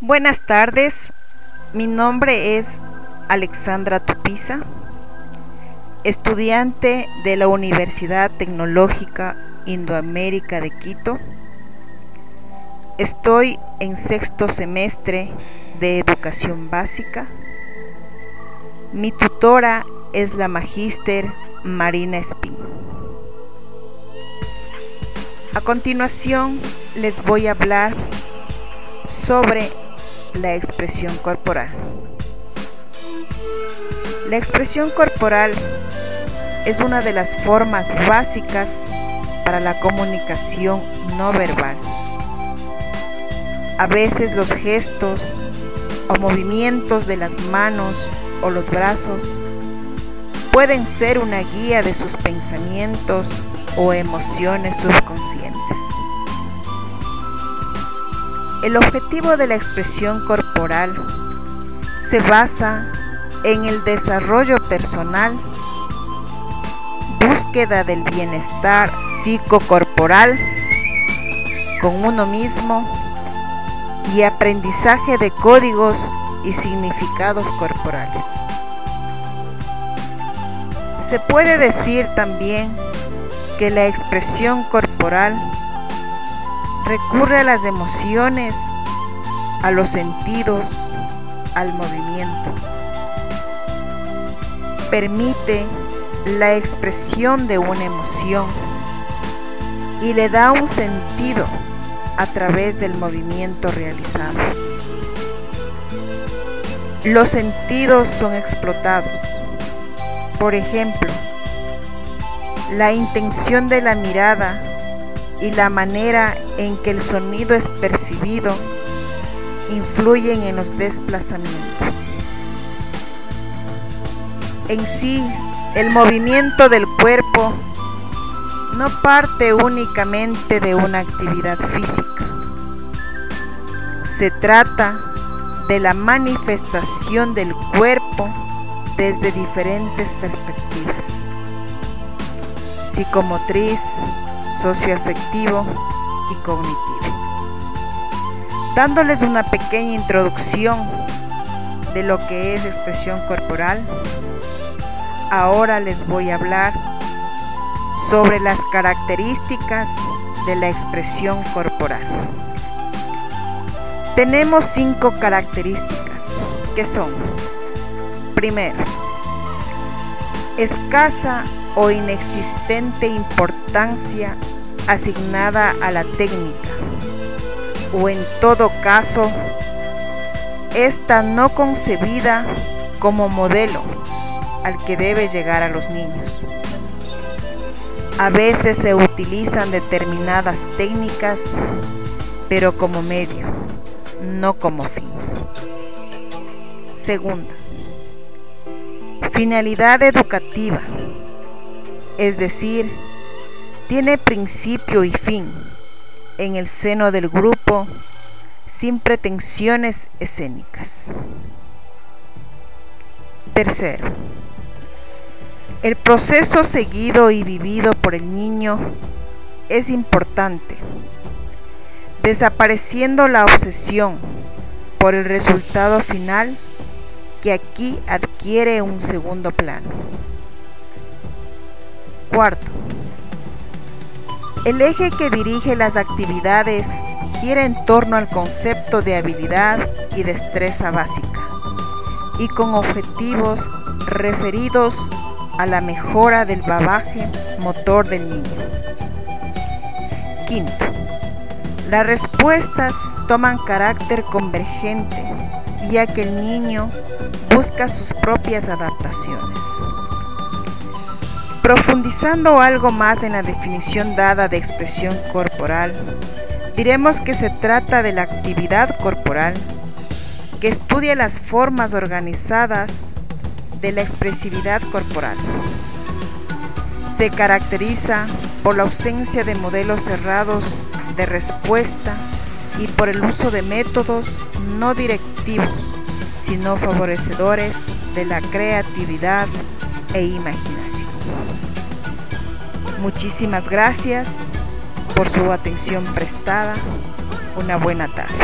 Buenas tardes, mi nombre es Alexandra Tupiza, estudiante de la Universidad Tecnológica Indoamérica de Quito. Estoy en sexto semestre de educación básica. Mi tutora es la magíster Marina Espín. A continuación les voy a hablar sobre la expresión corporal. La expresión corporal es una de las formas básicas para la comunicación no verbal. A veces los gestos o movimientos de las manos o los brazos pueden ser una guía de sus pensamientos o emociones subconscientes. El objetivo de la expresión corporal se basa en el desarrollo personal, búsqueda del bienestar psicocorporal con uno mismo y aprendizaje de códigos y significados corporales. Se puede decir también que la expresión corporal recurre a las emociones, a los sentidos, al movimiento. Permite la expresión de una emoción y le da un sentido a través del movimiento realizado. Los sentidos son explotados. Por ejemplo, la intención de la mirada y la manera en que el sonido es percibido influyen en los desplazamientos. En sí, el movimiento del cuerpo no parte únicamente de una actividad física. Se trata de la manifestación del cuerpo desde diferentes perspectivas. Psicomotriz, socioafectivo y cognitivo. Dándoles una pequeña introducción de lo que es expresión corporal, ahora les voy a hablar sobre las características de la expresión corporal. Tenemos cinco características que son, primero, escasa o inexistente importancia asignada a la técnica o en todo caso esta no concebida como modelo al que debe llegar a los niños. A veces se utilizan determinadas técnicas, pero como medio, no como fin. Segunda, finalidad educativa, es decir, tiene principio y fin en el seno del grupo sin pretensiones escénicas. Tercero, el proceso seguido y vivido por el niño es importante, desapareciendo la obsesión por el resultado final que aquí adquiere un segundo plano. Cuarto, el eje que dirige las actividades gira en torno al concepto de habilidad y destreza básica y con objetivos referidos a la mejora del babaje motor del niño. Quinto, las respuestas toman carácter convergente ya que el niño busca sus propias adaptaciones. Profundizando algo más en la definición dada de expresión corporal, diremos que se trata de la actividad corporal que estudia las formas organizadas de la expresividad corporal. Se caracteriza por la ausencia de modelos cerrados de respuesta y por el uso de métodos no directivos, sino favorecedores de la creatividad e imaginación. Muchísimas gracias por su atención prestada. Una buena tarde.